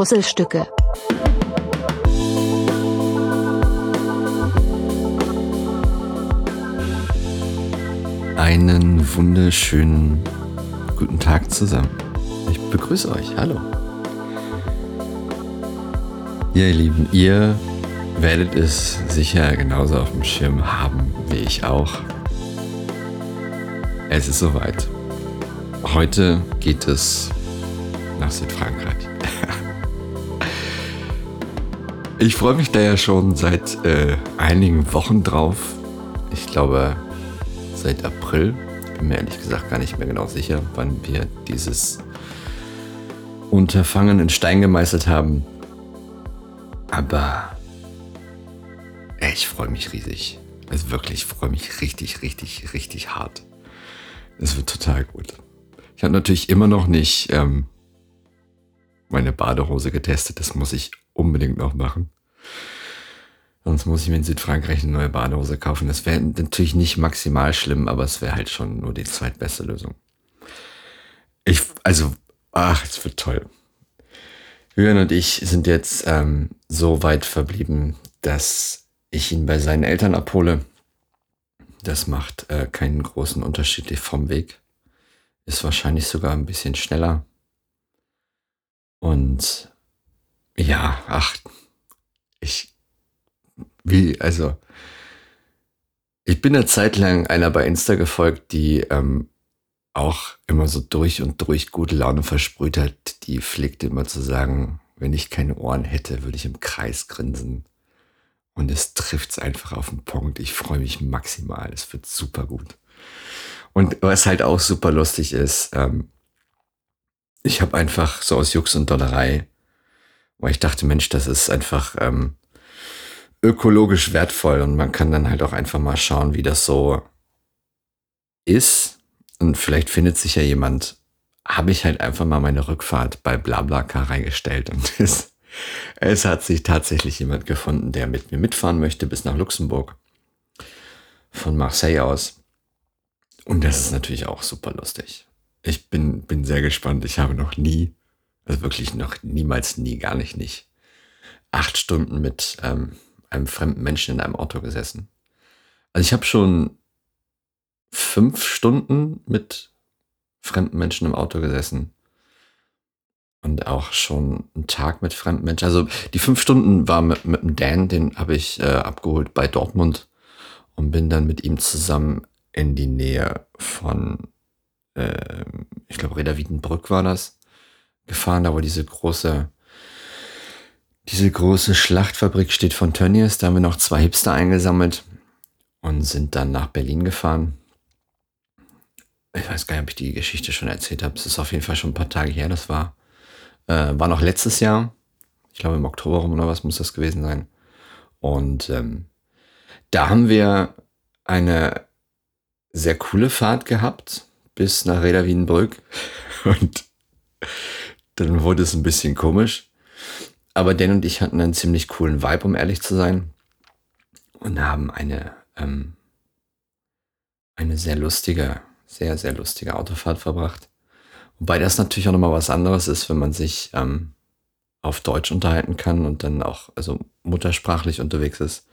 Puzzlestücke. Einen wunderschönen guten Tag zusammen. Ich begrüße euch. Hallo. Ja, ihr Lieben, ihr werdet es sicher genauso auf dem Schirm haben wie ich auch. Es ist soweit. Heute geht es nach Südfrankreich. Ich freue mich da ja schon seit äh, einigen Wochen drauf. Ich glaube, seit April. Bin mir ehrlich gesagt gar nicht mehr genau sicher, wann wir dieses Unterfangen in Stein gemeißelt haben. Aber ich freue mich riesig. Also wirklich, ich freue mich richtig, richtig, richtig hart. Es wird total gut. Ich habe natürlich immer noch nicht ähm, meine Badehose getestet. Das muss ich unbedingt noch machen. Sonst muss ich mir in Südfrankreich eine neue Badehose kaufen. Das wäre natürlich nicht maximal schlimm, aber es wäre halt schon nur die zweitbeste Lösung. Ich, also, ach, es wird toll. Jürgen und ich sind jetzt ähm, so weit verblieben, dass ich ihn bei seinen Eltern abhole. Das macht äh, keinen großen Unterschied vom Weg. Ist wahrscheinlich sogar ein bisschen schneller. Und ja, ach, ich wie, also, ich bin eine Zeit lang einer bei Insta gefolgt, die ähm, auch immer so durch und durch gute Laune versprüht hat. Die pflegte immer zu sagen, wenn ich keine Ohren hätte, würde ich im Kreis grinsen. Und es trifft es einfach auf den Punkt. Ich freue mich maximal. Es wird super gut. Und was halt auch super lustig ist, ähm, ich habe einfach so aus Jux und Dollerei, weil ich dachte, Mensch, das ist einfach ähm, ökologisch wertvoll und man kann dann halt auch einfach mal schauen, wie das so ist. Und vielleicht findet sich ja jemand, habe ich halt einfach mal meine Rückfahrt bei BlaBlaCar reingestellt und es, es hat sich tatsächlich jemand gefunden, der mit mir mitfahren möchte bis nach Luxemburg. Von Marseille aus. Und das ist natürlich auch super lustig. Ich bin, bin sehr gespannt. Ich habe noch nie, also wirklich noch niemals nie, gar nicht, nicht, acht Stunden mit ähm, einem fremden Menschen in einem Auto gesessen. Also ich habe schon fünf Stunden mit fremden Menschen im Auto gesessen. Und auch schon einen Tag mit fremden Menschen. Also die fünf Stunden war mit, mit dem Dan, den habe ich äh, abgeholt bei Dortmund und bin dann mit ihm zusammen in die Nähe von, äh, ich glaube, Reda Wiedenbrück war das, gefahren, da wo diese große diese große Schlachtfabrik steht von Tönnies. Da haben wir noch zwei Hipster eingesammelt und sind dann nach Berlin gefahren. Ich weiß gar nicht, ob ich die Geschichte schon erzählt habe. Es ist auf jeden Fall schon ein paar Tage her. Das war, äh, war noch letztes Jahr. Ich glaube im Oktober rum oder was muss das gewesen sein. Und ähm, da haben wir eine sehr coole Fahrt gehabt bis nach Reda Wiedenbrück. Und dann wurde es ein bisschen komisch. Aber Dan und ich hatten einen ziemlich coolen Vibe, um ehrlich zu sein. Und haben eine, ähm, eine sehr lustige, sehr, sehr lustige Autofahrt verbracht. Wobei das natürlich auch nochmal was anderes ist, wenn man sich ähm, auf Deutsch unterhalten kann und dann auch also muttersprachlich unterwegs ist,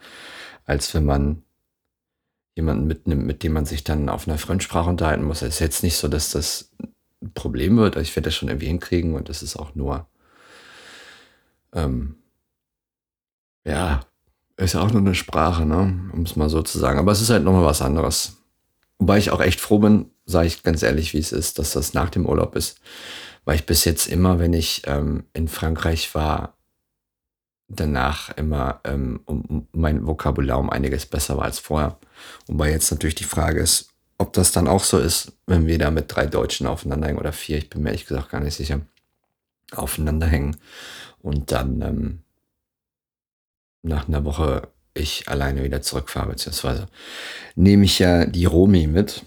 als wenn man jemanden mitnimmt, mit dem man sich dann auf einer Fremdsprache unterhalten muss. Es ist jetzt nicht so, dass das ein Problem wird. Ich werde das schon irgendwie hinkriegen und das ist auch nur ähm, ja, ist ja auch nur eine Sprache, ne? um es mal so zu sagen. Aber es ist halt nochmal was anderes. Wobei ich auch echt froh bin, sage ich ganz ehrlich, wie es ist, dass das nach dem Urlaub ist. Weil ich bis jetzt immer, wenn ich ähm, in Frankreich war, danach immer ähm, um, mein Vokabular um einiges besser war als vorher. Wobei jetzt natürlich die Frage ist, ob das dann auch so ist, wenn wir da mit drei Deutschen aufeinander hängen oder vier, ich bin mir ehrlich gesagt gar nicht sicher, aufeinander hängen. Und dann ähm, nach einer Woche ich alleine wieder zurückfahre, beziehungsweise nehme ich ja die Romi mit.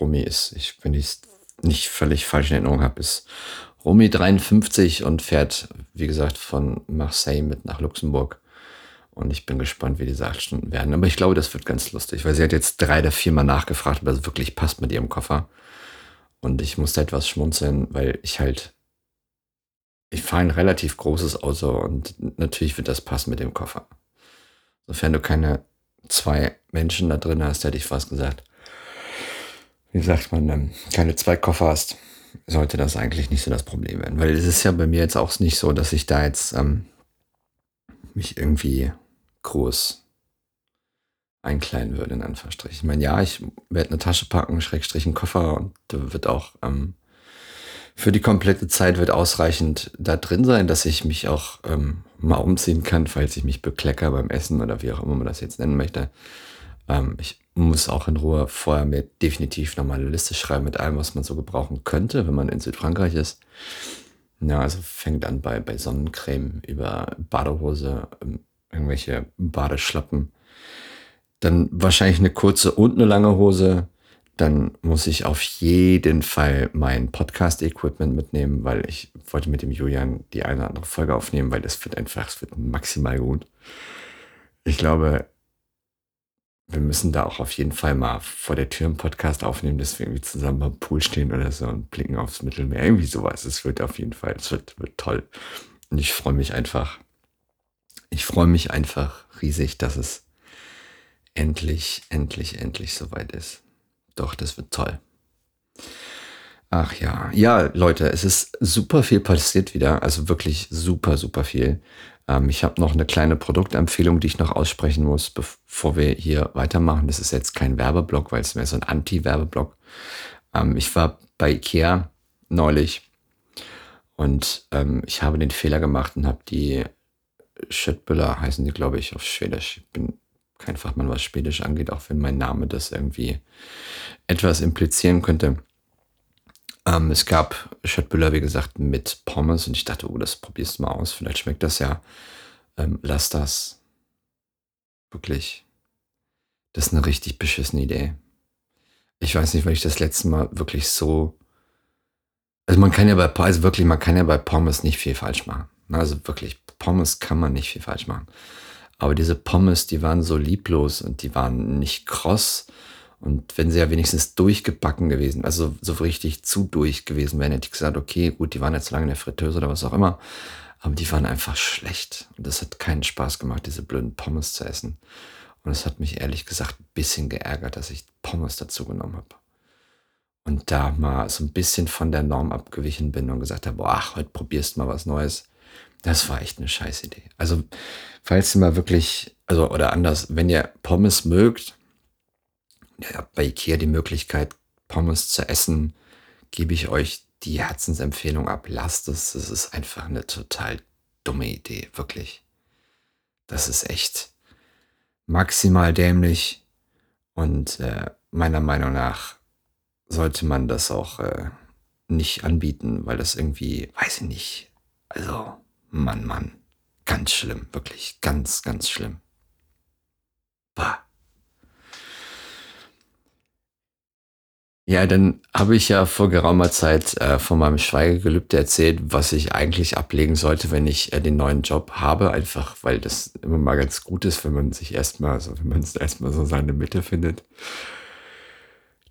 Romi ist, ich, wenn ich nicht völlig falsch in Erinnerung habe, ist Romi 53 und fährt, wie gesagt, von Marseille mit nach Luxemburg. Und ich bin gespannt, wie diese acht Stunden werden. Aber ich glaube, das wird ganz lustig, weil sie hat jetzt drei oder viermal nachgefragt, ob das wirklich passt mit ihrem Koffer. Und ich musste etwas schmunzeln, weil ich halt ich fahre ein relativ großes Auto und natürlich wird das passen mit dem Koffer. Sofern du keine zwei Menschen da drin hast, hätte ich fast gesagt. Wie sagt man, ähm, keine zwei Koffer hast, sollte das eigentlich nicht so das Problem werden. Weil es ist ja bei mir jetzt auch nicht so, dass ich da jetzt ähm, mich irgendwie groß einkleiden würde, in Anführungsstrichen. Ich meine, ja, ich werde eine Tasche packen, Schrägstrich einen Koffer und da wird auch ähm, für die komplette Zeit wird ausreichend da drin sein, dass ich mich auch ähm, mal umziehen kann, falls ich mich beklecker beim Essen oder wie auch immer man das jetzt nennen möchte. Ähm, ich muss auch in Ruhe vorher mir definitiv nochmal eine Liste schreiben mit allem, was man so gebrauchen könnte, wenn man in Südfrankreich ist. Ja, also fängt an bei, bei Sonnencreme über Badehose, ähm, irgendwelche Badeschlappen. Dann wahrscheinlich eine kurze und eine lange Hose, dann muss ich auf jeden Fall mein Podcast-Equipment mitnehmen, weil ich wollte mit dem Julian die eine oder andere Folge aufnehmen, weil das wird einfach, es wird maximal gut. Ich glaube, wir müssen da auch auf jeden Fall mal vor der Tür einen Podcast aufnehmen, dass wir irgendwie zusammen am Pool stehen oder so und blicken aufs Mittelmeer. Irgendwie sowas. Es wird auf jeden Fall, es wird, wird toll. Und ich freue mich einfach, ich freue mich einfach riesig, dass es endlich, endlich, endlich soweit ist. Doch, das wird toll. Ach ja, ja, Leute, es ist super viel passiert wieder. Also wirklich super, super viel. Ähm, ich habe noch eine kleine Produktempfehlung, die ich noch aussprechen muss, bevor wir hier weitermachen. Das ist jetzt kein Werbeblock, weil es mehr so ein Anti-Werbeblock. Ähm, ich war bei Ikea neulich und ähm, ich habe den Fehler gemacht und habe die Schöttbüller, heißen die, glaube ich, auf Schwedisch. Ich bin kein Fachmann, was Schwedisch angeht, auch wenn mein Name das irgendwie etwas implizieren könnte. Ähm, es gab Schöttbüller, wie gesagt, mit Pommes und ich dachte, oh, das probierst du mal aus, vielleicht schmeckt das ja. Ähm, lass das. Wirklich. Das ist eine richtig beschissene Idee. Ich weiß nicht, weil ich das letzte Mal wirklich so. Also man kann ja bei also wirklich, man kann ja bei Pommes nicht viel falsch machen. Also wirklich, Pommes kann man nicht viel falsch machen. Aber diese Pommes, die waren so lieblos und die waren nicht kross. Und wenn sie ja wenigstens durchgebacken gewesen, also so richtig zu durch gewesen wären, hätte ich gesagt, okay, gut, die waren jetzt lange in der Fritteuse oder was auch immer. Aber die waren einfach schlecht. Und das hat keinen Spaß gemacht, diese blöden Pommes zu essen. Und es hat mich ehrlich gesagt ein bisschen geärgert, dass ich Pommes dazu genommen habe. Und da mal so ein bisschen von der Norm abgewichen bin und gesagt habe, boah, heute probierst du mal was Neues. Das war echt eine scheiß Idee. Also, falls ihr mal wirklich, also, oder anders, wenn ihr Pommes mögt, ihr habt bei Ikea die Möglichkeit, Pommes zu essen, gebe ich euch die Herzensempfehlung ab. Lasst es. Das ist einfach eine total dumme Idee, wirklich. Das ist echt maximal dämlich und äh, meiner Meinung nach sollte man das auch äh, nicht anbieten, weil das irgendwie, weiß ich nicht, also Mann, Mann. Ganz schlimm, wirklich ganz, ganz schlimm. Bah. Ja, dann habe ich ja vor geraumer Zeit äh, von meinem Schweigegelübde erzählt, was ich eigentlich ablegen sollte, wenn ich äh, den neuen Job habe. Einfach, weil das immer mal ganz gut ist, wenn man sich erstmal, so, wenn man erstmal so seine Mitte findet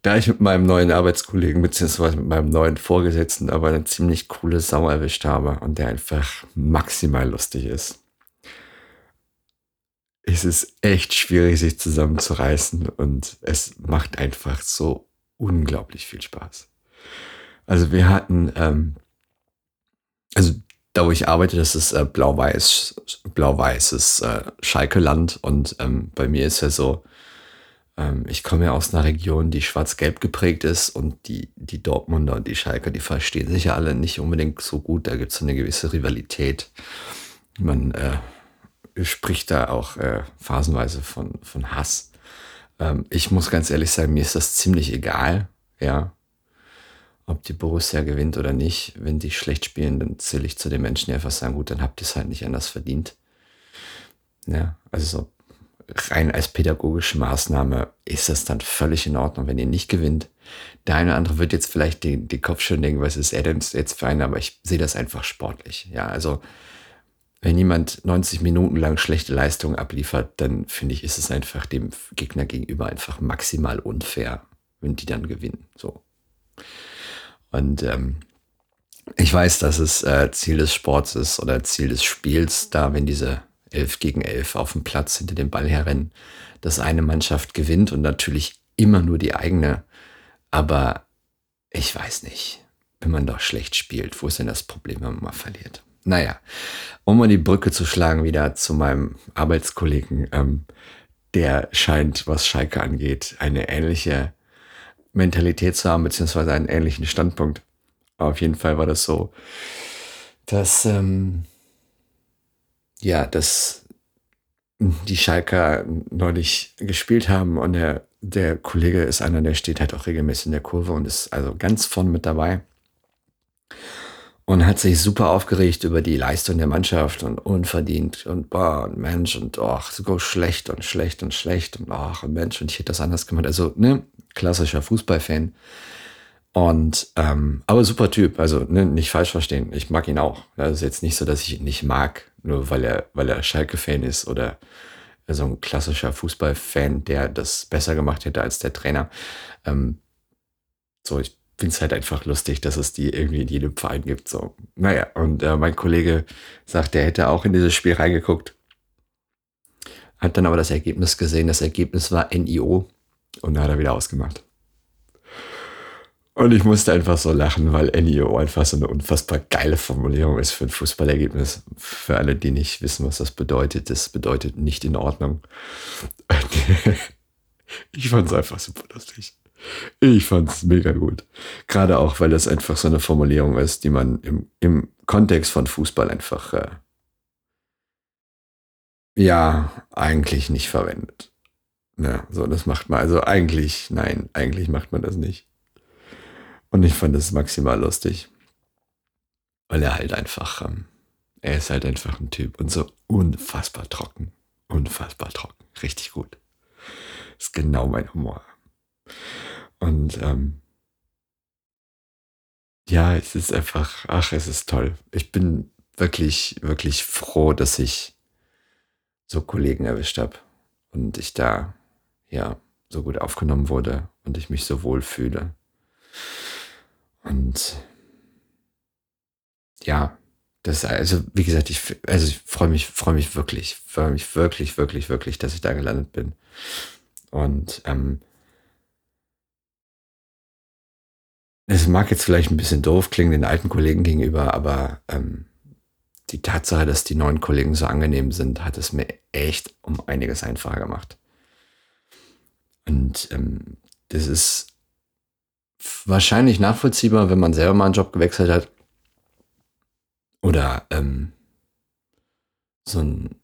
da ich mit meinem neuen Arbeitskollegen beziehungsweise mit meinem neuen Vorgesetzten aber eine ziemlich coole Sau erwischt habe und der einfach maximal lustig ist. Es ist echt schwierig, sich zusammenzureißen und es macht einfach so unglaublich viel Spaß. Also wir hatten, ähm, also da wo ich arbeite, das ist äh, blau-weiß, blau-weißes äh, Schalke-Land und ähm, bei mir ist ja so, ich komme ja aus einer Region, die schwarz-gelb geprägt ist und die, die Dortmunder und die Schalker, die verstehen sich ja alle nicht unbedingt so gut. Da gibt es eine gewisse Rivalität. Man äh, spricht da auch äh, phasenweise von, von Hass. Ähm, ich muss ganz ehrlich sagen, mir ist das ziemlich egal, ja. Ob die Borussia gewinnt oder nicht. Wenn die schlecht spielen, dann zähle ich zu den Menschen, die einfach sagen, gut, dann habt ihr es halt nicht anders verdient. Ja, also so rein als pädagogische Maßnahme ist das dann völlig in Ordnung, wenn ihr nicht gewinnt. Der eine oder andere wird jetzt vielleicht den, den Kopf schön denken, was ist denn jetzt für einer, aber ich sehe das einfach sportlich. Ja, also wenn jemand 90 Minuten lang schlechte Leistungen abliefert, dann finde ich, ist es einfach dem Gegner gegenüber einfach maximal unfair, wenn die dann gewinnen. So. Und ähm, Ich weiß, dass es äh, Ziel des Sports ist oder Ziel des Spiels, da wenn diese 11 gegen 11 auf dem Platz hinter dem Ball herrennen, dass eine Mannschaft gewinnt und natürlich immer nur die eigene. Aber ich weiß nicht, wenn man doch schlecht spielt, wo ist denn das Problem, wenn man mal verliert? Naja, um mal die Brücke zu schlagen wieder zu meinem Arbeitskollegen, ähm, der scheint, was Schalke angeht, eine ähnliche Mentalität zu haben, beziehungsweise einen ähnlichen Standpunkt. Auf jeden Fall war das so, dass, ähm, ja, dass die Schalker neulich gespielt haben und der, der Kollege ist einer, der steht halt auch regelmäßig in der Kurve und ist also ganz vorne mit dabei und hat sich super aufgeregt über die Leistung der Mannschaft und unverdient und boah, und Mensch und ach, so schlecht und schlecht und schlecht und ach, und Mensch und ich hätte das anders gemacht. Also, ne, klassischer Fußballfan. Und, ähm, aber super Typ, also ne, nicht falsch verstehen, ich mag ihn auch. Das ist jetzt nicht so, dass ich ihn nicht mag, nur weil er, weil er Schalke-Fan ist oder so ein klassischer Fußballfan, der das besser gemacht hätte als der Trainer. Ähm, so, ich finde es halt einfach lustig, dass es die irgendwie in jedem Verein gibt. So, naja, und äh, mein Kollege sagt, er hätte auch in dieses Spiel reingeguckt. Hat dann aber das Ergebnis gesehen. Das Ergebnis war NIO und da hat er wieder ausgemacht. Und ich musste einfach so lachen, weil NIO einfach so eine unfassbar geile Formulierung ist für ein Fußballergebnis. Für alle, die nicht wissen, was das bedeutet, das bedeutet nicht in Ordnung. ich fand es einfach super lustig. Ich fand es mega gut. Gerade auch, weil das einfach so eine Formulierung ist, die man im, im Kontext von Fußball einfach, äh, ja, eigentlich nicht verwendet. Ja, so, das macht man, also eigentlich, nein, eigentlich macht man das nicht. Und ich fand es maximal lustig. Weil er halt einfach, ähm, er ist halt einfach ein Typ und so unfassbar trocken. Unfassbar trocken. Richtig gut. Ist genau mein Humor. Und ähm, ja, es ist einfach, ach, es ist toll. Ich bin wirklich, wirklich froh, dass ich so Kollegen erwischt habe und ich da ja so gut aufgenommen wurde und ich mich so wohl fühle. Und ja, das, also, wie gesagt, ich, also ich freue mich, freue mich wirklich, freue mich wirklich, wirklich, wirklich, dass ich da gelandet bin. Und ähm, es mag jetzt vielleicht ein bisschen doof klingen den alten Kollegen gegenüber, aber ähm, die Tatsache, dass die neuen Kollegen so angenehm sind, hat es mir echt um einiges einfacher gemacht. Und ähm, das ist wahrscheinlich nachvollziehbar, wenn man selber mal einen Job gewechselt hat. Oder ähm, so ein.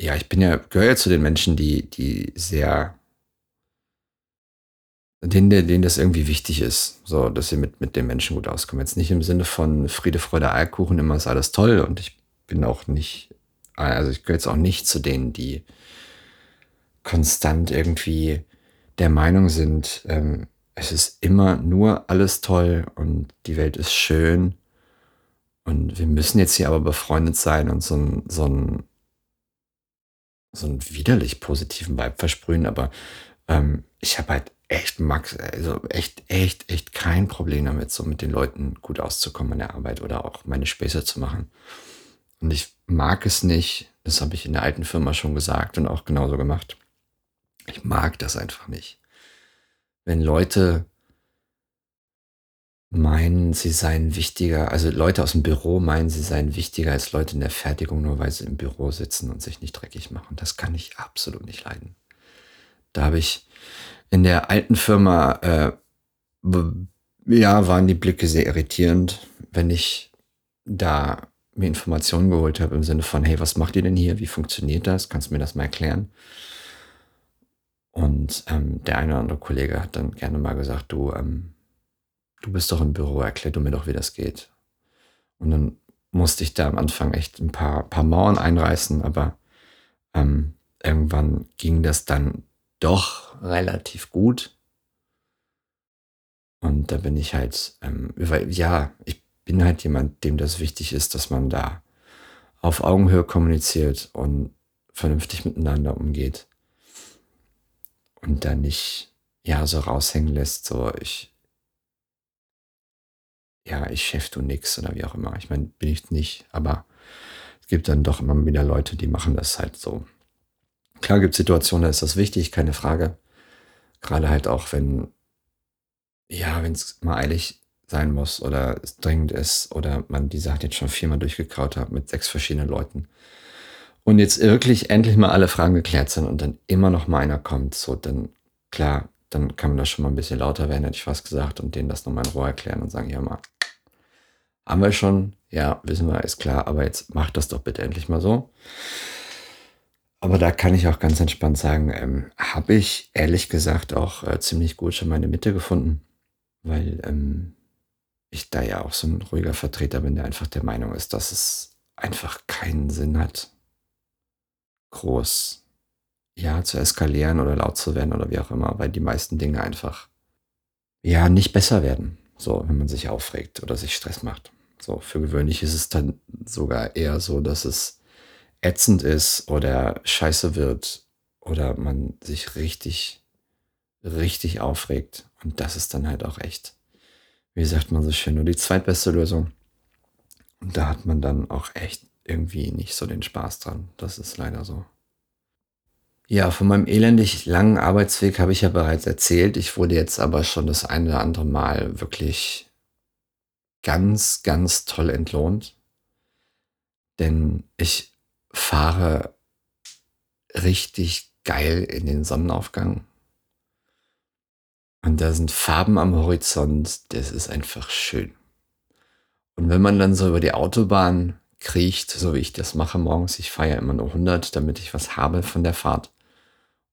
Ja, ich bin ja, gehöre ja zu den Menschen, die, die sehr. Denen, denen das irgendwie wichtig ist, so, dass sie mit, mit den Menschen gut auskommen. Jetzt nicht im Sinne von Friede, Freude, Eierkuchen, immer ist alles toll und ich bin auch nicht, also ich gehöre jetzt auch nicht zu denen, die konstant irgendwie der Meinung sind, ähm, es ist immer nur alles toll und die Welt ist schön und wir müssen jetzt hier aber befreundet sein und so ein, so ein, so einen widerlich positiven Vibe versprühen, aber ähm, ich habe halt echt Max, also echt, echt, echt kein Problem damit, so mit den Leuten gut auszukommen in der Arbeit oder auch meine Späße zu machen. Und ich mag es nicht, das habe ich in der alten Firma schon gesagt und auch genauso gemacht. Mag das einfach nicht wenn Leute meinen, sie seien wichtiger, also Leute aus dem Büro meinen, sie seien wichtiger als Leute in der Fertigung, nur weil sie im Büro sitzen und sich nicht dreckig machen. Das kann ich absolut nicht leiden. Da habe ich in der alten Firma, äh, ja, waren die Blicke sehr irritierend, wenn ich da mir Informationen geholt habe im Sinne von, hey, was macht ihr denn hier? Wie funktioniert das? Kannst du mir das mal erklären? Und ähm, der eine oder andere Kollege hat dann gerne mal gesagt, du, ähm, du bist doch im Büro, erklär du mir doch, wie das geht. Und dann musste ich da am Anfang echt ein paar, paar Mauern einreißen, aber ähm, irgendwann ging das dann doch relativ gut. Und da bin ich halt, ähm, ja, ich bin halt jemand, dem das wichtig ist, dass man da auf Augenhöhe kommuniziert und vernünftig miteinander umgeht und dann nicht ja so raushängen lässt, so ich ja, ich Chef, du nix oder wie auch immer. Ich meine, bin ich nicht, aber es gibt dann doch immer wieder Leute, die machen das halt so. Klar gibt es Situationen, da ist das wichtig, keine Frage. Gerade halt auch, wenn, ja, wenn es mal eilig sein muss oder es dringend ist oder man die Sache jetzt schon viermal durchgekaut hat mit sechs verschiedenen Leuten und jetzt wirklich endlich mal alle Fragen geklärt sind und dann immer noch mal einer kommt, so dann klar, dann kann man das schon mal ein bisschen lauter werden, hätte ich fast gesagt, und denen das nochmal in Ruhe erklären und sagen, ja mal, haben wir schon, ja, wissen wir, ist klar, aber jetzt macht das doch bitte endlich mal so. Aber da kann ich auch ganz entspannt sagen, ähm, habe ich ehrlich gesagt auch äh, ziemlich gut schon meine Mitte gefunden, weil ähm, ich da ja auch so ein ruhiger Vertreter bin, der einfach der Meinung ist, dass es einfach keinen Sinn hat, groß ja, zu eskalieren oder laut zu werden oder wie auch immer, weil die meisten Dinge einfach ja nicht besser werden, so wenn man sich aufregt oder sich Stress macht. So für gewöhnlich ist es dann sogar eher so, dass es ätzend ist oder scheiße wird oder man sich richtig richtig aufregt und das ist dann halt auch echt wie sagt man so schön nur die zweitbeste Lösung. Und da hat man dann auch echt irgendwie nicht so den Spaß dran. Das ist leider so. Ja, von meinem elendig langen Arbeitsweg habe ich ja bereits erzählt. Ich wurde jetzt aber schon das eine oder andere Mal wirklich ganz, ganz toll entlohnt. Denn ich fahre richtig geil in den Sonnenaufgang. Und da sind Farben am Horizont. Das ist einfach schön. Und wenn man dann so über die Autobahn kriecht, so wie ich das mache morgens, ich fahre ja immer nur 100, damit ich was habe von der Fahrt,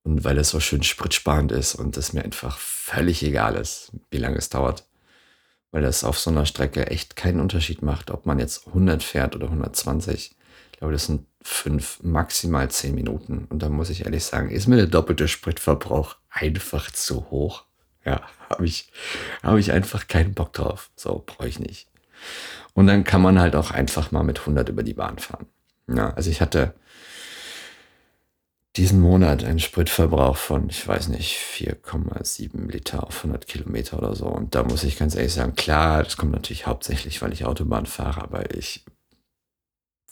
und weil es so schön spritsparend ist und es mir einfach völlig egal ist, wie lange es dauert. Weil das auf so einer Strecke echt keinen Unterschied macht, ob man jetzt 100 fährt oder 120. Ich glaube, das sind fünf, maximal zehn Minuten. Und da muss ich ehrlich sagen, ist mir der doppelte Spritverbrauch einfach zu hoch. Ja, habe ich, hab ich einfach keinen Bock drauf. So, brauche ich nicht. Und dann kann man halt auch einfach mal mit 100 über die Bahn fahren. Ja, also ich hatte diesen Monat einen Spritverbrauch von, ich weiß nicht, 4,7 Liter auf 100 Kilometer oder so. Und da muss ich ganz ehrlich sagen, klar, das kommt natürlich hauptsächlich, weil ich Autobahn fahre, aber ich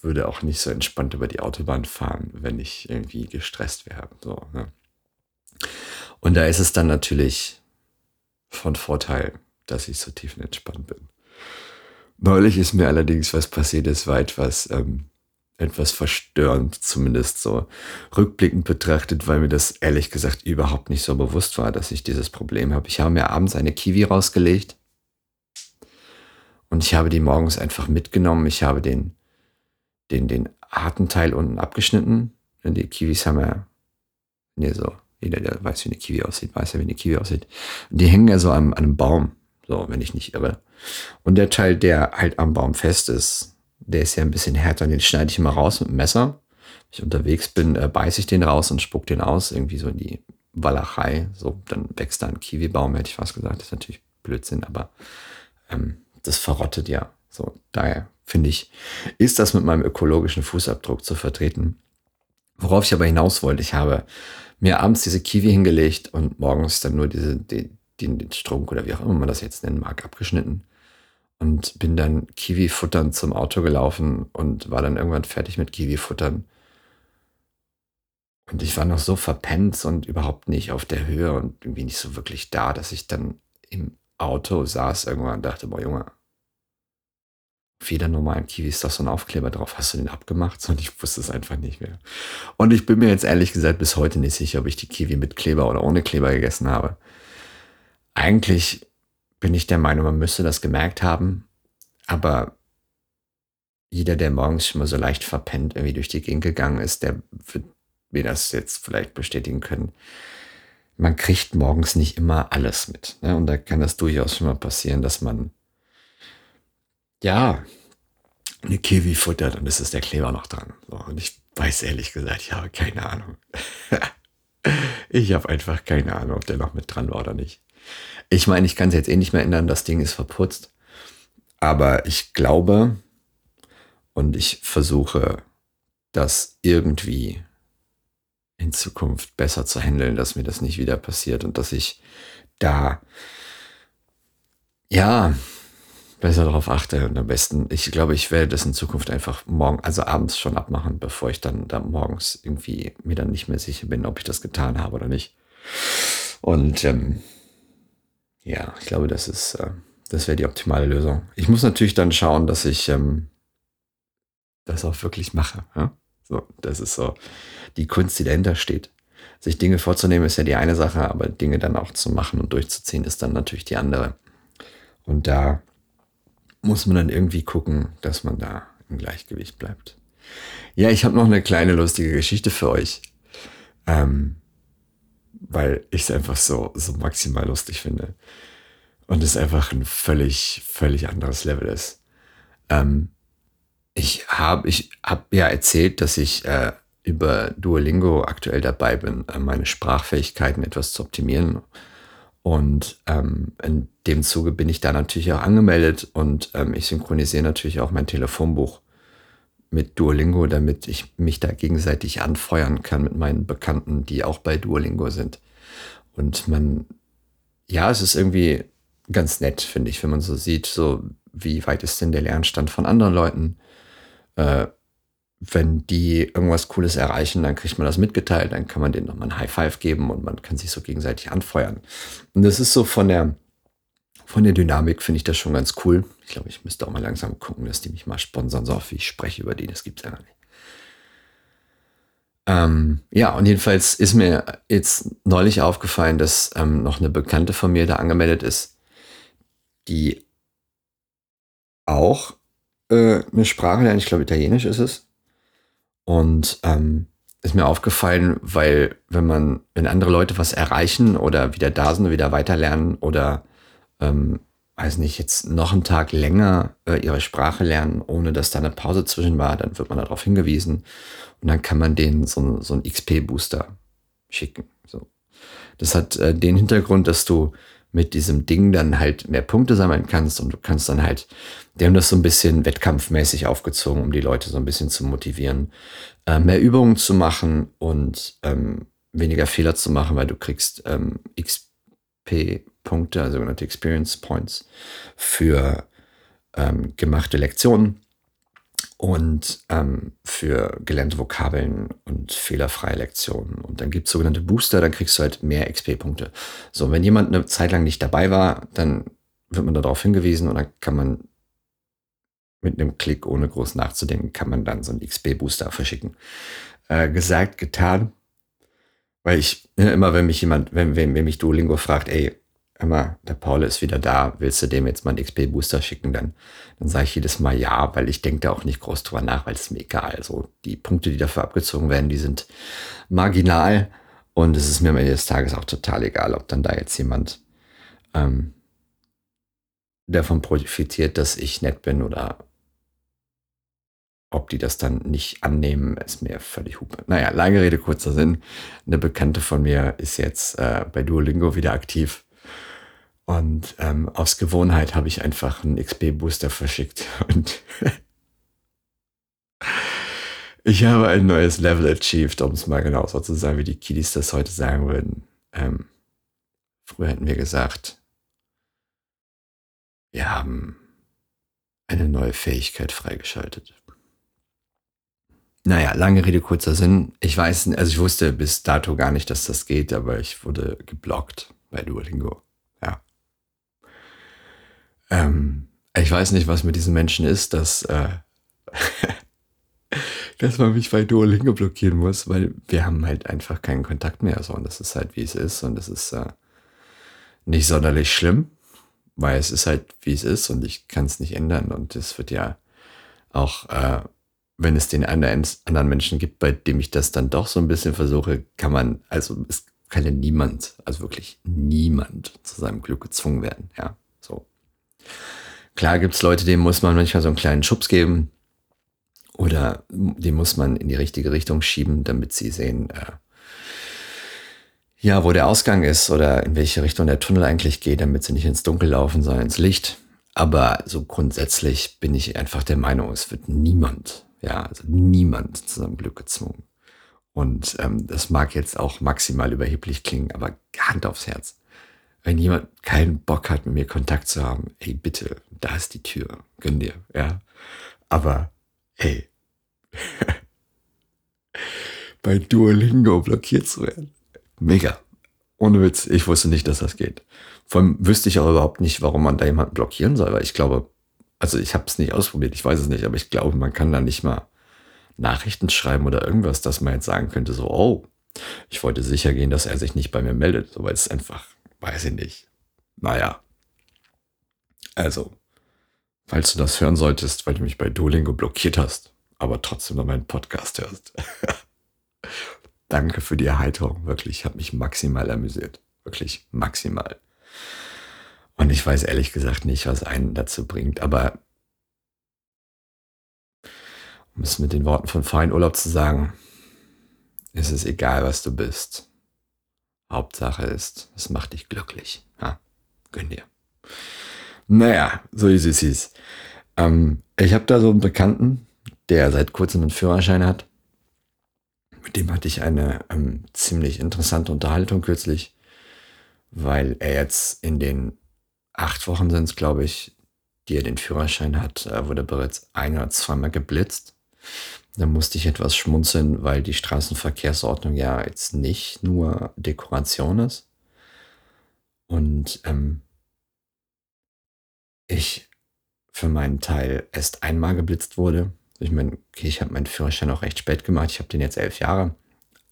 würde auch nicht so entspannt über die Autobahn fahren, wenn ich irgendwie gestresst wäre. So, ne? Und da ist es dann natürlich von Vorteil, dass ich so tiefenentspannt bin. Neulich ist mir allerdings was passiert, es war etwas ähm, etwas verstörend, zumindest so rückblickend betrachtet, weil mir das ehrlich gesagt überhaupt nicht so bewusst war, dass ich dieses Problem habe. Ich habe mir abends eine Kiwi rausgelegt und ich habe die morgens einfach mitgenommen. Ich habe den, den, den harten Teil unten abgeschnitten. Die Kiwis haben ja, nee, so, jeder, der weiß, wie eine Kiwi aussieht, weiß ja, wie eine Kiwi aussieht. Und die hängen ja so an, an einem Baum, so, wenn ich nicht irre. Und der Teil, der halt am Baum fest ist, der ist ja ein bisschen härter, den schneide ich immer raus mit dem Messer. Wenn ich unterwegs bin, äh, beiße ich den raus und spuck den aus, irgendwie so in die Walachei. So, dann wächst da ein Kiwibaum, hätte ich fast gesagt. Das ist natürlich Blödsinn, aber ähm, das verrottet ja. So, daher finde ich, ist das mit meinem ökologischen Fußabdruck zu vertreten. Worauf ich aber hinaus wollte, ich habe mir abends diese Kiwi hingelegt und morgens dann nur diese, den, den Strunk oder wie auch immer man das jetzt nennen mag, abgeschnitten und bin dann Kiwi futtern zum Auto gelaufen und war dann irgendwann fertig mit Kiwi futtern. Und ich war noch so verpennt und überhaupt nicht auf der Höhe und irgendwie nicht so wirklich da, dass ich dann im Auto saß irgendwann und dachte, boah Junge, auf jeder normalen Kiwi ist doch so ein Aufkleber drauf. Hast du den abgemacht? Und ich wusste es einfach nicht mehr. Und ich bin mir jetzt ehrlich gesagt bis heute nicht sicher, ob ich die Kiwi mit Kleber oder ohne Kleber gegessen habe. Eigentlich bin ich der Meinung, man müsste das gemerkt haben. Aber jeder, der morgens schon mal so leicht verpennt irgendwie durch die Gegend gegangen ist, der wird mir das jetzt vielleicht bestätigen können. Man kriegt morgens nicht immer alles mit. Ne? Und da kann das durchaus schon mal passieren, dass man ja eine Kiwi futtert und es ist der Kleber noch dran. So, und ich weiß ehrlich gesagt, ich habe keine Ahnung. ich habe einfach keine Ahnung, ob der noch mit dran war oder nicht. Ich meine, ich kann es jetzt eh nicht mehr ändern, das Ding ist verputzt. Aber ich glaube und ich versuche das irgendwie in Zukunft besser zu handeln, dass mir das nicht wieder passiert und dass ich da, ja, besser darauf achte und am besten, ich glaube, ich werde das in Zukunft einfach morgen, also abends schon abmachen, bevor ich dann da morgens irgendwie mir dann nicht mehr sicher bin, ob ich das getan habe oder nicht. Und ähm, ja, ich glaube, das ist, äh, das wäre die optimale Lösung. Ich muss natürlich dann schauen, dass ich ähm, das auch wirklich mache. Ja? So, das ist so die Kunst, die dahinter steht. Sich Dinge vorzunehmen ist ja die eine Sache, aber Dinge dann auch zu machen und durchzuziehen ist dann natürlich die andere. Und da muss man dann irgendwie gucken, dass man da im Gleichgewicht bleibt. Ja, ich habe noch eine kleine lustige Geschichte für euch, ähm, weil ich es einfach so, so maximal lustig finde und es einfach ein völlig, völlig anderes Level ist. Ähm, ich habe ich hab ja erzählt, dass ich äh, über Duolingo aktuell dabei bin, äh, meine Sprachfähigkeiten etwas zu optimieren. Und ähm, in dem Zuge bin ich da natürlich auch angemeldet und ähm, ich synchronisiere natürlich auch mein Telefonbuch mit Duolingo, damit ich mich da gegenseitig anfeuern kann mit meinen Bekannten, die auch bei Duolingo sind. Und man, ja, es ist irgendwie ganz nett, finde ich, wenn man so sieht, so wie weit ist denn der Lernstand von anderen Leuten. Äh, wenn die irgendwas Cooles erreichen, dann kriegt man das mitgeteilt, dann kann man denen nochmal ein High Five geben und man kann sich so gegenseitig anfeuern. Und das ist so von der, von der Dynamik finde ich das schon ganz cool. Ich glaube, ich müsste auch mal langsam gucken, dass die mich mal sponsern, so oft wie ich spreche über die, das gibt es ja gar nicht. Ähm, ja, und jedenfalls ist mir jetzt neulich aufgefallen, dass ähm, noch eine Bekannte von mir da angemeldet ist, die auch äh, eine Sprache lernt. Ich glaube, Italienisch ist es. Und ähm, ist mir aufgefallen, weil wenn man, wenn andere Leute was erreichen oder wieder da sind und wieder weiterlernen oder ähm, weiß nicht, jetzt noch einen Tag länger äh, ihre Sprache lernen, ohne dass da eine Pause zwischen war, dann wird man darauf hingewiesen und dann kann man denen so, so einen XP-Booster schicken. So. Das hat äh, den Hintergrund, dass du mit diesem Ding dann halt mehr Punkte sammeln kannst und du kannst dann halt, die haben das so ein bisschen wettkampfmäßig aufgezogen, um die Leute so ein bisschen zu motivieren, äh, mehr Übungen zu machen und ähm, weniger Fehler zu machen, weil du kriegst ähm, XP-Punkte, also sogenannte Experience Points für ähm, gemachte Lektionen und ähm, für gelernte Vokabeln und fehlerfreie Lektionen. Und dann gibt es sogenannte Booster, dann kriegst du halt mehr XP-Punkte. So, wenn jemand eine Zeit lang nicht dabei war, dann wird man darauf hingewiesen und dann kann man mit einem Klick, ohne groß nachzudenken, kann man dann so einen XP-Booster verschicken. Äh, gesagt, getan. Weil ich, immer wenn mich jemand, wenn, wenn, wenn mich Duolingo fragt, ey, immer, der Paul ist wieder da, willst du dem jetzt mal einen XP-Booster schicken? Dann, dann sage ich jedes Mal ja, weil ich denke da auch nicht groß drüber nach, weil es mir egal. Also die Punkte, die dafür abgezogen werden, die sind marginal und es ist mir am Ende des Tages auch total egal, ob dann da jetzt jemand ähm, davon profitiert, dass ich nett bin oder ob die das dann nicht annehmen, ist mir völlig hupe. Naja, lange Rede, kurzer Sinn. Eine Bekannte von mir ist jetzt äh, bei Duolingo wieder aktiv und ähm, aus Gewohnheit habe ich einfach einen XP-Booster verschickt. Und ich habe ein neues Level achieved, um es mal genauso zu sagen, wie die Kiddies das heute sagen würden. Ähm, früher hätten wir gesagt, wir haben eine neue Fähigkeit freigeschaltet. Naja, lange Rede, kurzer Sinn. Ich weiß, also ich wusste bis dato gar nicht, dass das geht, aber ich wurde geblockt bei Duolingo. Ähm, ich weiß nicht, was mit diesen Menschen ist, dass, äh, dass man mich bei Duolingo blockieren muss, weil wir haben halt einfach keinen Kontakt mehr. So, und das ist halt, wie es ist. Und das ist äh, nicht sonderlich schlimm, weil es ist halt, wie es ist und ich kann es nicht ändern. Und es wird ja auch, äh, wenn es den anderen Menschen gibt, bei dem ich das dann doch so ein bisschen versuche, kann man, also es kann ja niemand, also wirklich niemand zu seinem Glück gezwungen werden. Ja, so. Klar gibt es Leute, denen muss man manchmal so einen kleinen Schubs geben oder die muss man in die richtige Richtung schieben, damit sie sehen, äh, ja, wo der Ausgang ist oder in welche Richtung der Tunnel eigentlich geht, damit sie nicht ins Dunkel laufen, sondern ins Licht. Aber so grundsätzlich bin ich einfach der Meinung, es wird niemand, ja, also niemand zu seinem Glück gezwungen. Und ähm, das mag jetzt auch maximal überheblich klingen, aber Hand aufs Herz wenn jemand keinen Bock hat, mit mir Kontakt zu haben, ey, bitte, da ist die Tür, gönn dir, ja. Aber, hey, bei Duolingo blockiert zu werden, mega. Ohne Witz, ich wusste nicht, dass das geht. Vor allem wüsste ich auch überhaupt nicht, warum man da jemanden blockieren soll, weil ich glaube, also ich habe es nicht ausprobiert, ich weiß es nicht, aber ich glaube, man kann da nicht mal Nachrichten schreiben oder irgendwas, dass man jetzt sagen könnte, so, oh, ich wollte sicher gehen, dass er sich nicht bei mir meldet, so, weil es einfach, weiß ich nicht. Naja. Also, falls du das hören solltest, weil du mich bei Duolingo blockiert hast, aber trotzdem noch meinen Podcast hörst. Danke für die Erheiterung, wirklich. Ich habe mich maximal amüsiert. Wirklich maximal. Und ich weiß ehrlich gesagt nicht, was einen dazu bringt, aber um es mit den Worten von Fein Urlaub zu sagen, ist es egal, was du bist. Hauptsache ist, es macht dich glücklich. Ja, gönn dir. Naja, so ist es. Ähm, ich habe da so einen Bekannten, der seit kurzem einen Führerschein hat. Mit dem hatte ich eine ähm, ziemlich interessante Unterhaltung kürzlich, weil er jetzt in den acht Wochen sind es, glaube ich, die er den Führerschein hat, wurde bereits ein oder zweimal geblitzt. Da musste ich etwas schmunzeln, weil die Straßenverkehrsordnung ja jetzt nicht nur Dekoration ist. Und ähm, ich für meinen Teil erst einmal geblitzt wurde. Ich meine, okay, ich habe meinen Führerschein auch recht spät gemacht. Ich habe den jetzt elf Jahre.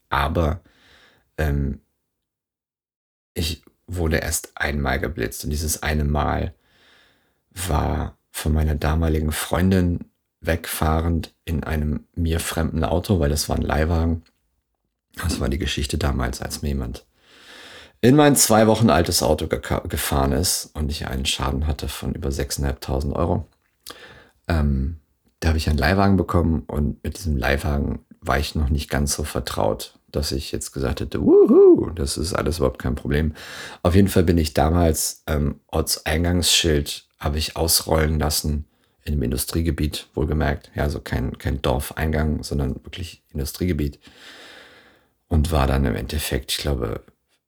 Aber ähm, ich wurde erst einmal geblitzt. Und dieses eine Mal war von meiner damaligen Freundin wegfahrend in einem mir fremden Auto, weil das war ein Leihwagen. Das war die Geschichte damals, als mir jemand in mein zwei Wochen altes Auto ge gefahren ist und ich einen Schaden hatte von über 6.500 Euro. Ähm, da habe ich einen Leihwagen bekommen und mit diesem Leihwagen war ich noch nicht ganz so vertraut dass ich jetzt gesagt hätte, wuhu, das ist alles überhaupt kein Problem. Auf jeden Fall bin ich damals ähm, Ortseingangsschild habe ich ausrollen lassen in einem Industriegebiet, wohlgemerkt. Ja, also kein, kein Dorfeingang, sondern wirklich Industriegebiet. Und war dann im Endeffekt, ich glaube,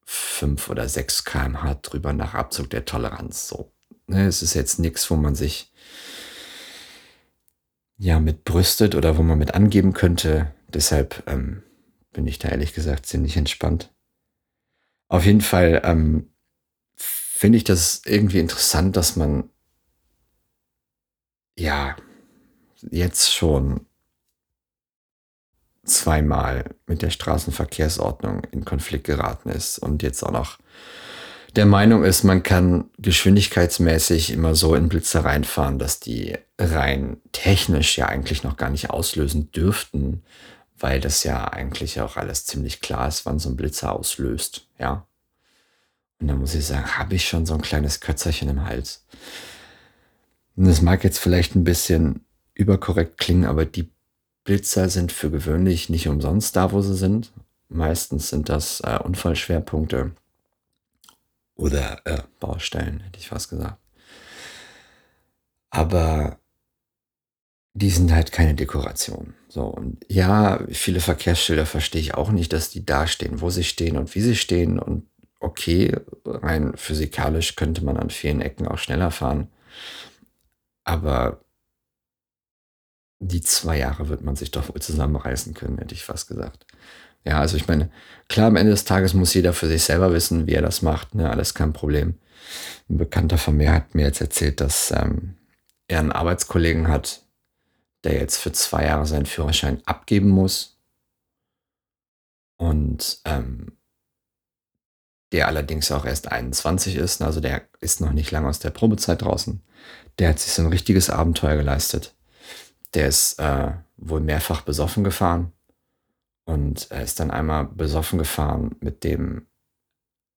5 oder 6 kmh drüber nach Abzug der Toleranz. So. Ne, es ist jetzt nichts, wo man sich ja mit brüstet oder wo man mit angeben könnte. Deshalb ähm, bin ich da ehrlich gesagt ziemlich entspannt. Auf jeden Fall ähm, finde ich das irgendwie interessant, dass man ja jetzt schon zweimal mit der Straßenverkehrsordnung in Konflikt geraten ist und jetzt auch noch der Meinung ist, man kann geschwindigkeitsmäßig immer so in Blitze reinfahren, dass die rein technisch ja eigentlich noch gar nicht auslösen dürften, weil das ja eigentlich auch alles ziemlich klar ist, wann so ein Blitzer auslöst, ja. Und da muss ich sagen, habe ich schon so ein kleines Kötzerchen im Hals. Und das mag jetzt vielleicht ein bisschen überkorrekt klingen, aber die Blitzer sind für gewöhnlich nicht umsonst da, wo sie sind. Meistens sind das äh, Unfallschwerpunkte oder äh, Baustellen, hätte ich fast gesagt. Aber die sind halt keine Dekoration. So, und ja, viele Verkehrsschilder verstehe ich auch nicht, dass die da stehen, wo sie stehen und wie sie stehen. Und okay, rein physikalisch könnte man an vielen Ecken auch schneller fahren. Aber die zwei Jahre wird man sich doch wohl zusammenreißen können, hätte ich fast gesagt. Ja, also ich meine, klar, am Ende des Tages muss jeder für sich selber wissen, wie er das macht. Ne? Alles kein Problem. Ein Bekannter von mir hat mir jetzt erzählt, dass ähm, er einen Arbeitskollegen hat, der jetzt für zwei Jahre seinen Führerschein abgeben muss. Und ähm, der allerdings auch erst 21 ist, also der ist noch nicht lange aus der Probezeit draußen. Der hat sich so ein richtiges Abenteuer geleistet. Der ist äh, wohl mehrfach besoffen gefahren und er ist dann einmal besoffen gefahren mit dem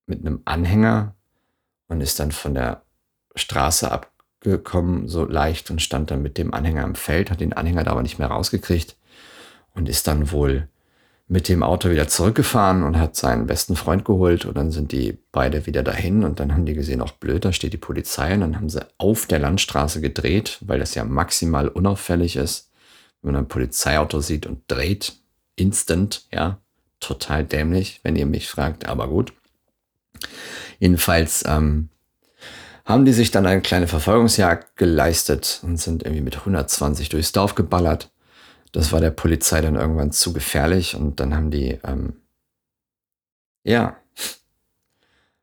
mit einem Anhänger und ist dann von der Straße ab gekommen, so leicht und stand dann mit dem Anhänger im Feld, hat den Anhänger da aber nicht mehr rausgekriegt und ist dann wohl mit dem Auto wieder zurückgefahren und hat seinen besten Freund geholt. Und dann sind die beide wieder dahin und dann haben die gesehen, auch blöd, da steht die Polizei. Und dann haben sie auf der Landstraße gedreht, weil das ja maximal unauffällig ist, wenn man ein Polizeiauto sieht und dreht, instant, ja, total dämlich, wenn ihr mich fragt, aber gut. Jedenfalls ähm, haben die sich dann eine kleine Verfolgungsjagd geleistet und sind irgendwie mit 120 durchs Dorf geballert. Das war der Polizei dann irgendwann zu gefährlich und dann haben die, ähm, ja,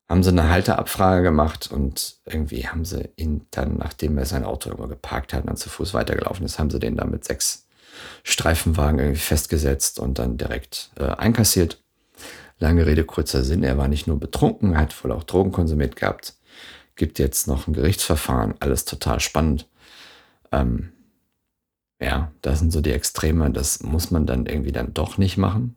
haben sie eine Halteabfrage gemacht und irgendwie haben sie ihn dann, nachdem er sein Auto irgendwo geparkt hat und dann zu Fuß weitergelaufen ist, haben sie den dann mit sechs Streifenwagen irgendwie festgesetzt und dann direkt äh, einkassiert. Lange Rede, kurzer Sinn, er war nicht nur betrunken, hat wohl auch Drogen konsumiert gehabt. Gibt jetzt noch ein Gerichtsverfahren, alles total spannend. Ähm, ja, das sind so die Extreme, das muss man dann irgendwie dann doch nicht machen.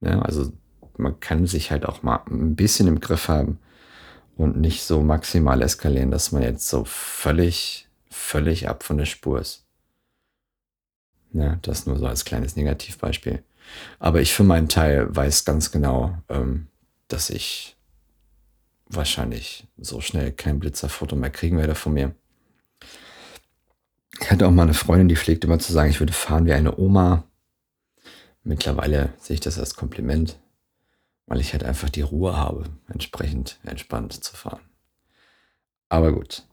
Ja, also man kann sich halt auch mal ein bisschen im Griff haben und nicht so maximal eskalieren, dass man jetzt so völlig, völlig ab von der Spur ist. Ja, das nur so als kleines Negativbeispiel. Aber ich für meinen Teil weiß ganz genau, ähm, dass ich wahrscheinlich so schnell kein Blitzerfoto mehr kriegen werde von mir. Ich hatte auch mal eine Freundin, die pflegt immer zu sagen, ich würde fahren wie eine Oma. Mittlerweile sehe ich das als Kompliment, weil ich halt einfach die Ruhe habe, entsprechend entspannt zu fahren. Aber gut.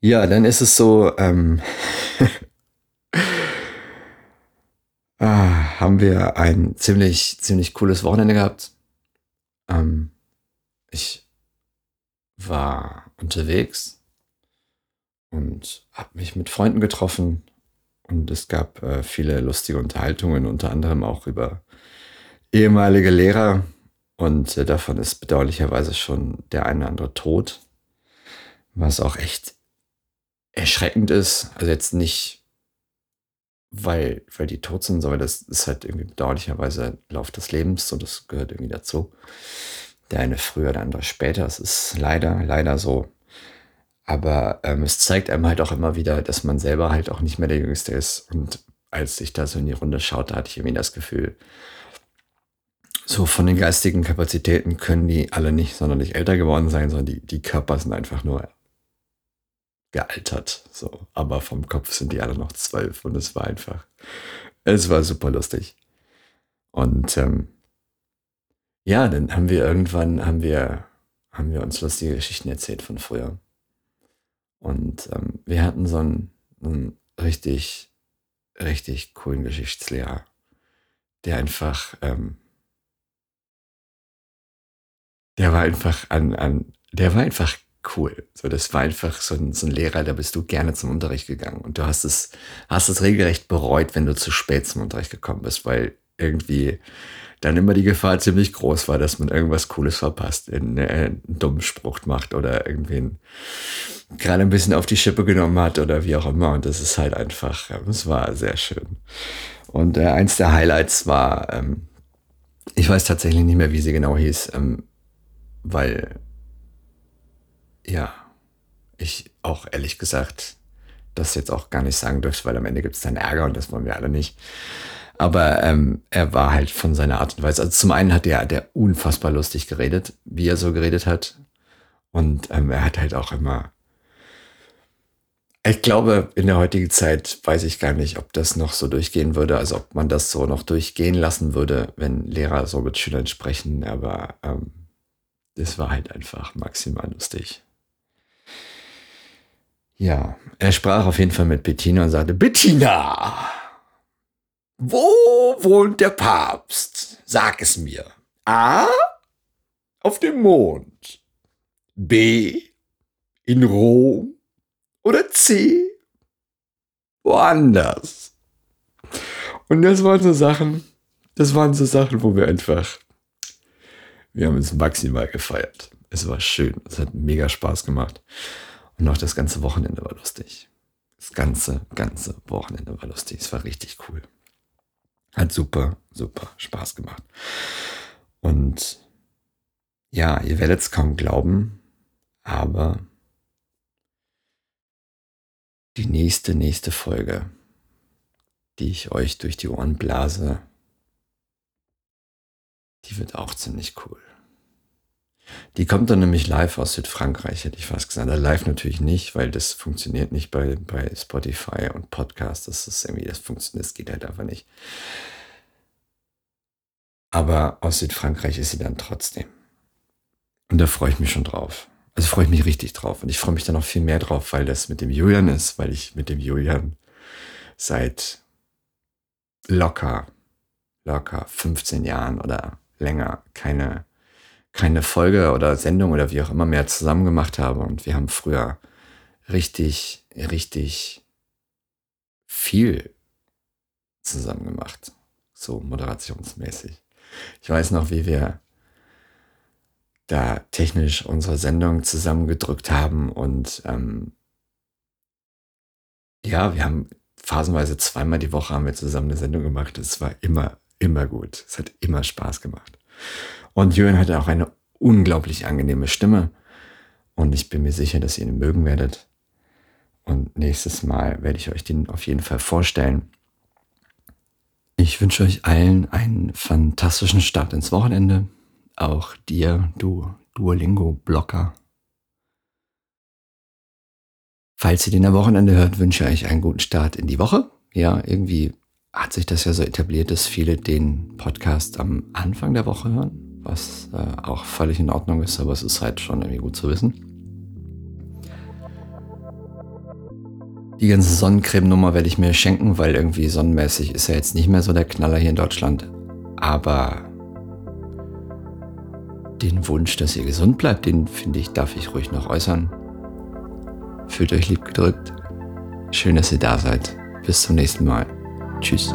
Ja, dann ist es so, ähm, ah, haben wir ein ziemlich, ziemlich cooles Wochenende gehabt. Ähm, ich war unterwegs und habe mich mit Freunden getroffen und es gab äh, viele lustige Unterhaltungen, unter anderem auch über ehemalige Lehrer und äh, davon ist bedauerlicherweise schon der eine oder andere tot, was auch echt erschreckend ist. Also jetzt nicht, weil, weil die tot sind, sondern das ist halt irgendwie bedauerlicherweise Lauf des Lebens und das gehört irgendwie dazu. Der eine früher, der andere später. Es ist leider, leider so. Aber ähm, es zeigt einem halt auch immer wieder, dass man selber halt auch nicht mehr der Jüngste ist. Und als ich da so in die Runde schaute, hatte ich irgendwie das Gefühl, so von den geistigen Kapazitäten können die alle nicht sonderlich älter geworden sein, sondern die, die Körper sind einfach nur gealtert. So. Aber vom Kopf sind die alle noch zwölf und es war einfach, es war super lustig. Und ähm, ja, dann haben wir irgendwann, haben wir, haben wir uns lustige Geschichten erzählt von früher. Und ähm, wir hatten so einen, einen richtig, richtig coolen Geschichtslehrer, der einfach, ähm, der war einfach an, an, der war einfach cool. So, das war einfach so ein, so ein Lehrer, da bist du gerne zum Unterricht gegangen. Und du hast es, hast es regelrecht bereut, wenn du zu spät zum Unterricht gekommen bist, weil irgendwie dann immer die Gefahr ziemlich groß war, dass man irgendwas Cooles verpasst, einen, äh, einen dummen Spruch macht oder irgendwen gerade ein bisschen auf die Schippe genommen hat oder wie auch immer. Und das ist halt einfach, es war sehr schön. Und äh, eins der Highlights war, ähm, ich weiß tatsächlich nicht mehr, wie sie genau hieß, ähm, weil, ja, ich auch ehrlich gesagt das jetzt auch gar nicht sagen dürfte, weil am Ende gibt es dann Ärger und das wollen wir alle nicht. Aber ähm, er war halt von seiner Art und Weise. Also zum einen hat er der unfassbar lustig geredet, wie er so geredet hat. Und ähm, er hat halt auch immer. Ich glaube, in der heutigen Zeit weiß ich gar nicht, ob das noch so durchgehen würde, also ob man das so noch durchgehen lassen würde, wenn Lehrer so mit Schülern sprechen. Aber ähm, das war halt einfach maximal lustig. Ja, er sprach auf jeden Fall mit Bettina und sagte, Bettina! Wo wohnt der Papst? Sag es mir. A. Auf dem Mond. B. In Rom. Oder C. Woanders. Und das waren so Sachen, das waren so Sachen, wo wir einfach, wir haben uns maximal gefeiert. Es war schön. Es hat mega Spaß gemacht. Und auch das ganze Wochenende war lustig. Das ganze, ganze Wochenende war lustig. Es war richtig cool. Hat super, super Spaß gemacht. Und ja, ihr werdet es kaum glauben, aber die nächste, nächste Folge, die ich euch durch die Ohren blase, die wird auch ziemlich cool. Die kommt dann nämlich live aus Südfrankreich, hätte ich fast gesagt. Live natürlich nicht, weil das funktioniert nicht bei, bei Spotify und Podcast. Das ist irgendwie, das funktioniert, das geht halt einfach nicht. Aber aus Südfrankreich ist sie dann trotzdem. Und da freue ich mich schon drauf. Also freue ich mich richtig drauf. Und ich freue mich dann noch viel mehr drauf, weil das mit dem Julian ist, weil ich mit dem Julian seit locker, locker 15 Jahren oder länger keine, keine Folge oder Sendung oder wie auch immer mehr zusammen gemacht habe. Und wir haben früher richtig, richtig viel zusammen gemacht. So moderationsmäßig. Ich weiß noch, wie wir da technisch unsere Sendung zusammengedrückt haben und ähm, ja, wir haben phasenweise zweimal die Woche haben wir zusammen eine Sendung gemacht. Es war immer, immer gut. Es hat immer Spaß gemacht. Und Jürgen hatte auch eine unglaublich angenehme Stimme. Und ich bin mir sicher, dass ihr ihn mögen werdet. Und nächstes Mal werde ich euch den auf jeden Fall vorstellen. Ich wünsche euch allen einen fantastischen Start ins Wochenende. Auch dir, du Duolingo-Blocker. Falls ihr den am Wochenende hört, wünsche ich euch einen guten Start in die Woche. Ja, irgendwie hat sich das ja so etabliert, dass viele den Podcast am Anfang der Woche hören, was äh, auch völlig in Ordnung ist, aber es ist halt schon irgendwie gut zu wissen. Die ganze Sonnencreme-Nummer werde ich mir schenken, weil irgendwie sonnenmäßig ist ja jetzt nicht mehr so der Knaller hier in Deutschland. Aber den Wunsch, dass ihr gesund bleibt, den finde ich, darf ich ruhig noch äußern. Fühlt euch lieb gedrückt. Schön, dass ihr da seid. Bis zum nächsten Mal. Tschüss.